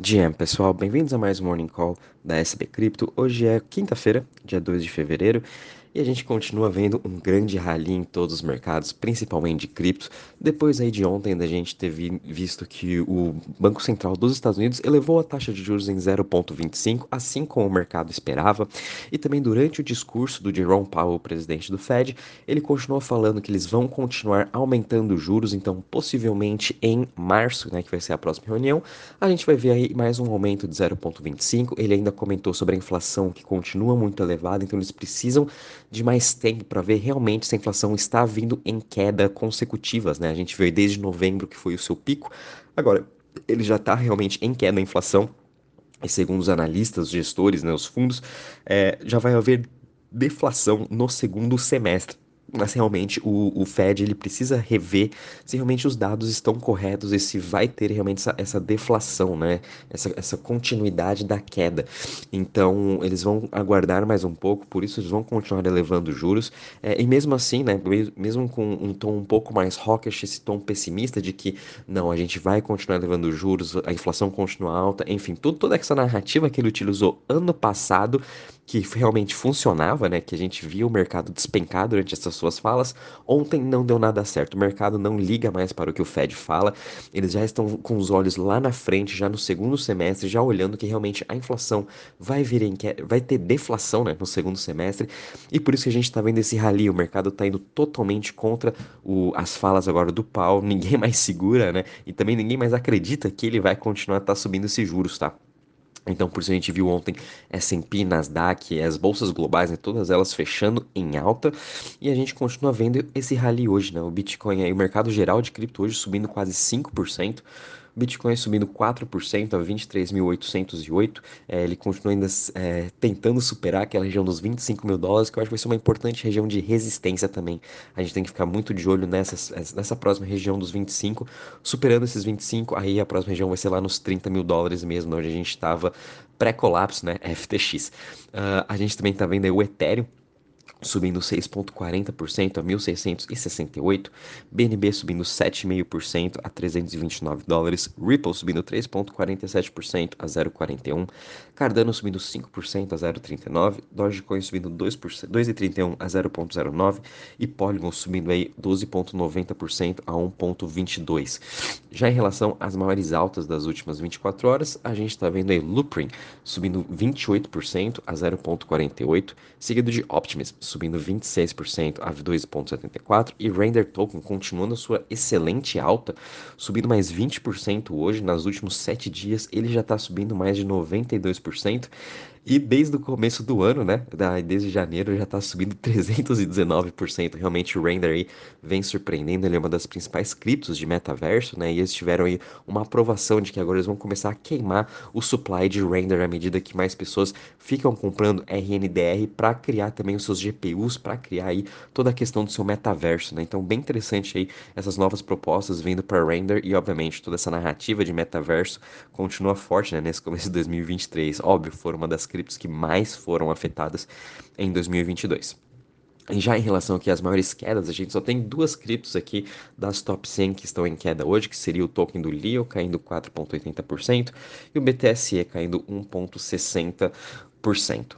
GM, pessoal, bem-vindos a mais um Morning Call da SB Cripto. Hoje é quinta-feira, dia 2 de fevereiro, e a gente continua vendo um grande rally em todos os mercados, principalmente de criptos, depois aí de ontem da gente ter visto que o Banco Central dos Estados Unidos elevou a taxa de juros em 0,25, assim como o mercado esperava, e também durante o discurso do Jerome Powell, presidente do Fed, ele continuou falando que eles vão continuar aumentando os juros, então possivelmente em março, né, que vai ser a próxima reunião, a gente vai ver aí mais um aumento de 0,25, ele ainda comentou sobre a inflação que continua muito elevada, então eles precisam de mais tempo para ver realmente se a inflação está vindo em queda consecutivas, né? A gente veio desde novembro que foi o seu pico, agora ele já está realmente em queda a inflação. E segundo os analistas, os gestores, né, os fundos, é, já vai haver deflação no segundo semestre mas realmente o, o Fed ele precisa rever se realmente os dados estão corretos e se vai ter realmente essa, essa deflação, né? Essa, essa continuidade da queda. Então eles vão aguardar mais um pouco, por isso eles vão continuar elevando juros. É, e mesmo assim, né? Mesmo com um tom um pouco mais hawkish, esse tom pessimista de que não, a gente vai continuar elevando juros, a inflação continua alta, enfim, tudo, toda essa narrativa que ele utilizou ano passado que realmente funcionava, né? Que a gente via o mercado despencar durante essas suas falas. Ontem não deu nada certo. O mercado não liga mais para o que o Fed fala. Eles já estão com os olhos lá na frente, já no segundo semestre, já olhando que realmente a inflação vai vir em que vai ter deflação, né, no segundo semestre. E por isso que a gente está vendo esse rally. O mercado está indo totalmente contra o, as falas agora do pau. Ninguém mais segura, né? E também ninguém mais acredita que ele vai continuar tá subindo esses juros, tá? Então, por isso a gente viu ontem S&P, Nasdaq, as bolsas globais, né, todas elas fechando em alta, e a gente continua vendo esse rally hoje, né? O Bitcoin aí, o mercado geral de cripto hoje subindo quase 5%, Bitcoin subindo 4% a 23.808. É, ele continua ainda é, tentando superar aquela região dos 25 mil dólares, que eu acho que vai ser uma importante região de resistência também. A gente tem que ficar muito de olho nessa, nessa próxima região dos 25. Superando esses 25, aí a próxima região vai ser lá nos 30 mil dólares mesmo, onde a gente estava pré-colapso, né? FTX. Uh, ah, a gente também está vendo o Ethereum subindo 6,40% a 1.668, BNB subindo 7,5% a 329 dólares, Ripple subindo 3,47% a 0,41, Cardano subindo 5% a 0,39, Dogecoin subindo 2,31% a 0,09 e Polygon subindo aí 12,90% a 1,22. Já em relação às maiores altas das últimas 24 horas, a gente está vendo aí Loopring subindo 28% a 0,48, seguido de Optimism subindo 26% a 2,74%, e Render Token continuando sua excelente alta, subindo mais 20% hoje, nos últimos 7 dias ele já está subindo mais de 92%, e desde o começo do ano, né, desde janeiro, já está subindo 319%. Realmente o Render aí vem surpreendendo, ele é uma das principais criptos de metaverso, né, e eles tiveram aí uma aprovação de que agora eles vão começar a queimar o supply de Render à medida que mais pessoas ficam comprando RNDR para criar também os seus GPUs, para criar aí toda a questão do seu metaverso, né. Então, bem interessante aí essas novas propostas vindo para Render e, obviamente, toda essa narrativa de metaverso continua forte, né, nesse começo de 2023. Óbvio, foram uma das criptos que mais foram afetadas em 2022. E já em relação aqui às maiores quedas, a gente só tem duas criptos aqui das top 100 que estão em queda hoje, que seria o token do Leo caindo 4,80% e o BTSE caindo 1,60%.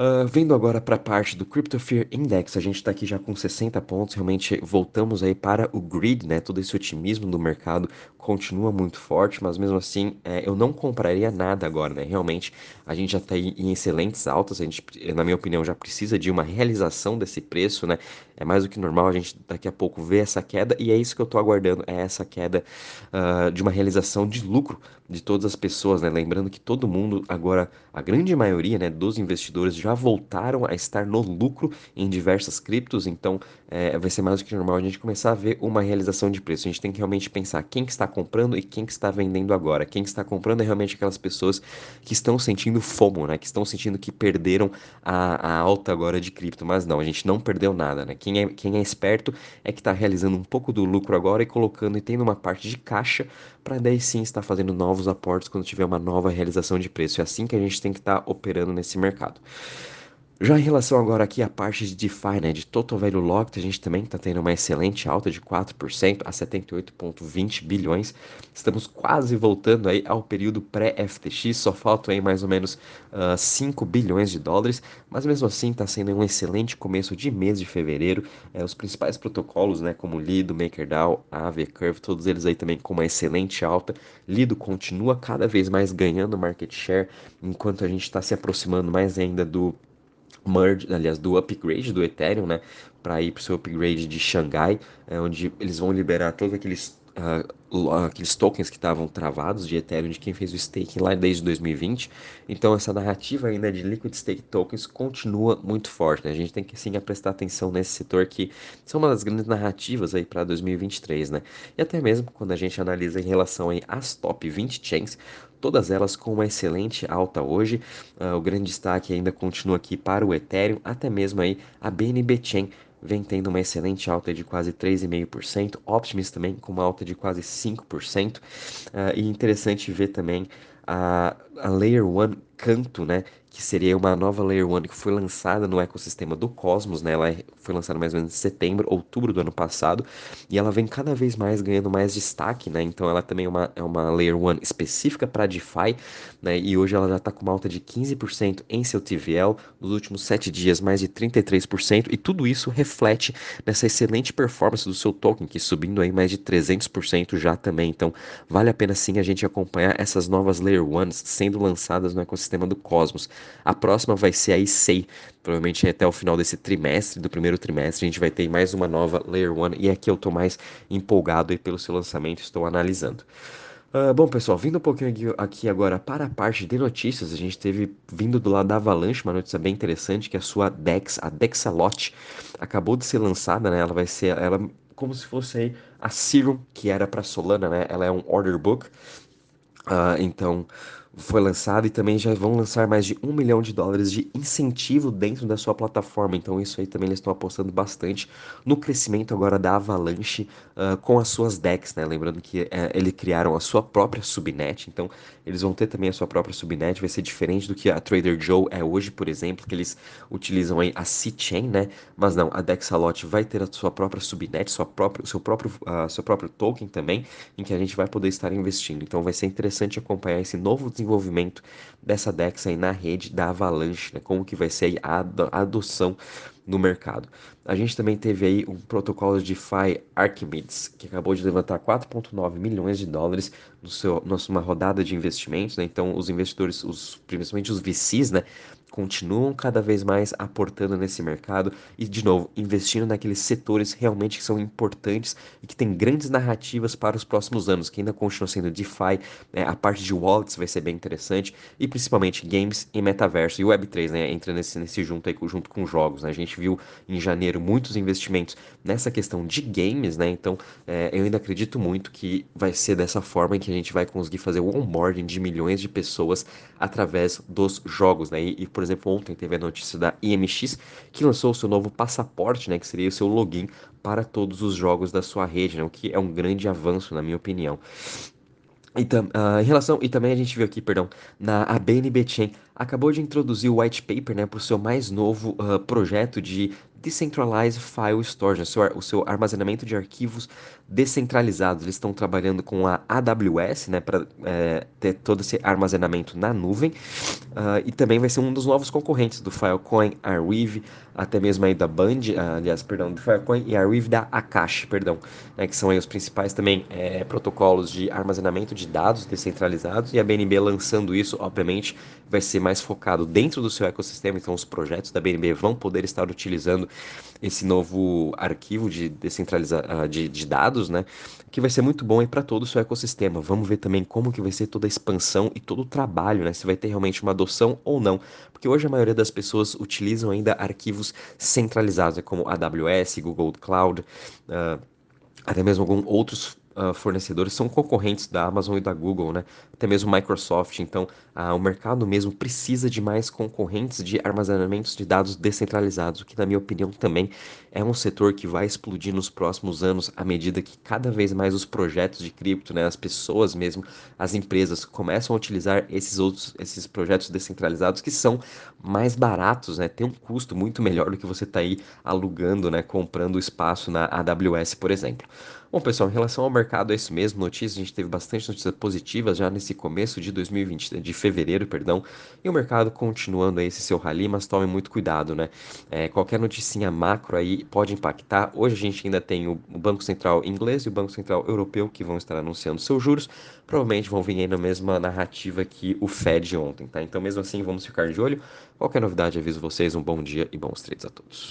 Uh, vendo agora para a parte do Crypto Fear Index, a gente está aqui já com 60 pontos, realmente voltamos aí para o grid, né? Todo esse otimismo do mercado continua muito forte, mas mesmo assim é, eu não compraria nada agora, né? Realmente a gente já está em excelentes altas, a gente, na minha opinião, já precisa de uma realização desse preço, né? É mais do que normal a gente daqui a pouco ver essa queda e é isso que eu estou aguardando, é essa queda uh, de uma realização de lucro de todas as pessoas, né? Lembrando que todo mundo agora, a grande maioria, né, dos investidores já voltaram a estar no lucro em diversas criptos, então é, vai ser mais do que normal a gente começar a ver uma realização de preço. A gente tem que realmente pensar quem que está comprando e quem que está vendendo agora. Quem que está comprando é realmente aquelas pessoas que estão sentindo FOMO, né? Que estão sentindo que perderam a, a alta agora de cripto. Mas não, a gente não perdeu nada, né? Quem é, quem é esperto é que está realizando um pouco do lucro agora e colocando e tendo uma parte de caixa para daí sim estar fazendo novos aportes quando tiver uma nova realização de preço. É assim que a gente tem que estar tá operando nesse mercado. Já em relação agora aqui à parte de DeFi, né, de Total Value Locked, a gente também está tendo uma excelente alta de 4% a 78,20 bilhões. Estamos quase voltando aí ao período pré-FTX, só faltam aí mais ou menos uh, ah, 5 bilhões de dólares, mas mesmo assim está sendo um excelente começo de mês de fevereiro. É, os principais protocolos, né, como Lido, MakerDAO, Aave, Curve, todos eles aí também com uma excelente alta. Lido continua cada vez mais ganhando market share, enquanto a gente está se aproximando mais ainda do merge, aliás, do upgrade do Ethereum, né, para ir para o seu upgrade de Xangai, é, onde eles vão liberar todos aqueles uh, aqueles tokens que estavam travados de Ethereum de quem fez o staking lá desde 2020. Então essa narrativa ainda de liquid stake tokens continua muito forte. Né? A gente tem que sim prestar atenção nesse setor que são uma das grandes narrativas aí para 2023, né? E até mesmo quando a gente analisa em relação aí às top 20 chains, todas elas com uma excelente alta hoje. Uh, o grande destaque ainda continua aqui para o Ethereum, até mesmo aí a BNB Chain vem tendo uma excelente alta de quase 3,5%, Optimus também com uma alta de quase 5%, uh, ah, e interessante ver também a, a Layer 1 Canto, né, que seria uma nova Layer 1 que foi lançada no ecossistema do Cosmos, né? Ela é, foi lançada mais ou menos em setembro, outubro do ano passado, e ela vem cada vez mais ganhando mais destaque, né? Então ela também é uma, é uma Layer 1 específica para DeFi, né? E hoje ela já está com uma alta de 15% em seu TVL, nos últimos 7 dias mais de 33%, e tudo isso reflete nessa excelente performance do seu token, que subindo aí mais de 300% já também. Então vale a pena sim a gente acompanhar essas novas Layer 1s sendo lançadas no ecossistema do Cosmos. A próxima vai ser a ICEI, provavelmente até o final desse trimestre, do primeiro trimestre, a gente vai ter mais uma nova Layer 1 e aqui eu estou mais empolgado pelo seu lançamento, estou analisando. Uh, bom, pessoal, vindo um pouquinho aqui, aqui, agora para a parte de notícias, a gente teve vindo do lado da Avalanche uma notícia bem interessante, que a sua DEX, a Dexalot, acabou de ser lançada, né? Ela vai ser, ela como se fosse aí a Serum, que era para Solana, né? Ela é um order book, uh, então foi lançado e também já vão lançar mais de um milhão de dólares de incentivo dentro da sua plataforma. Então isso aí também eles estão apostando bastante no crescimento agora da Avalanche uh, com as suas decks, né? Lembrando que uh, eles criaram a sua própria subnet, então eles vão ter também a sua própria subnet. Vai ser diferente do que a Trader Joe é hoje, por exemplo, que eles utilizam aí a C-Chain, né? Mas não, a Dexalot vai ter a sua própria subnet, sua própria, seu próprio, uh, seu próprio token também, em que a gente vai poder estar investindo. Então vai ser interessante acompanhar esse novo desenvolvimento dessa DEX aí na rede da Avalanche, né? como que vai ser a adoção no mercado. A gente também teve aí um protocolo de DeFi Archimedes, que acabou de levantar 4,9 milhões de dólares no seu, numa rodada de investimentos, né? Então, os investidores, os, principalmente os VCs, né, continuam cada vez mais aportando nesse mercado e, de novo, investindo naqueles setores realmente que são importantes e que têm grandes narrativas para os próximos anos, que ainda continuam sendo DeFi, né? a parte de wallets vai ser bem interessante e principalmente games e metaverso e Web3, né? Entra nesse, nesse junto aí junto com jogos, né? A gente viu em janeiro muitos investimentos nessa questão de games, né? Então, é, eu ainda acredito muito que vai ser dessa forma que a gente vai conseguir fazer o onboarding de milhões de pessoas através dos jogos, né? E, e por exemplo, ontem teve a notícia da IMX que lançou o seu novo passaporte, né, que seria o seu login para todos os jogos da sua rede, né, o que é um grande avanço, na minha opinião. E, uh, em relação, e também a gente viu aqui, perdão, na a BNB Chain acabou de introduzir o white paper né, para o seu mais novo uh, projeto de Decentralized File Storage, o seu, o seu armazenamento de arquivos descentralizados. Eles estão trabalhando com a AWS, né, para é, ter todo esse armazenamento na nuvem. Uh, e também vai ser um dos novos concorrentes do Filecoin, Arweave, até mesmo aí da Band, uh, aliás, perdão, do Filecoin e Arweave da Akash, perdão, né, que são aí os principais também é, protocolos de armazenamento de dados descentralizados. E a BNB lançando isso, obviamente, vai ser mais focado dentro do seu ecossistema. Então, os projetos da BNB vão poder estar utilizando esse novo arquivo de descentralizar ah, de, de, dados, né? Que vai ser muito bom para todo o seu ecossistema. Vamos ver também como que vai ser toda a expansão e todo o trabalho, né? Se vai ter realmente uma adoção ou não. Porque hoje a maioria das pessoas utilizam ainda arquivos centralizados, né? como AWS, Google Cloud. Uh, até mesmo alguns outros uh, fornecedores são concorrentes da Amazon e da Google, né? Até mesmo Microsoft. Então, uh, o mercado mesmo precisa de mais concorrentes de armazenamentos de dados descentralizados, o que, na minha opinião, também é um setor que vai explodir nos próximos anos à medida que cada vez mais os projetos de cripto, né, as pessoas mesmo, as empresas começam a utilizar esses outros, esses projetos descentralizados que são mais baratos, né? Tem um custo muito melhor do que você está aí alugando, né, comprando espaço na AWS, por exemplo. Bom, pessoal, em relação ao mercado, é isso mesmo. Notícias, a gente teve bastante notícias positivas já nesse começo de 2020, de fevereiro, perdão. E o mercado continuando aí esse seu rally, mas tome muito cuidado, né? É, qualquer noticinha macro aí pode impactar. Hoje a gente ainda tem o, o Banco Central inglês e o Banco Central europeu que vão estar anunciando seus juros. Provavelmente vão vir aí na mesma narrativa que o Fed ontem, tá? Então, mesmo assim, vamos ficar de olho. Qualquer novidade, aviso vocês. Um bom dia e bons trades a todos.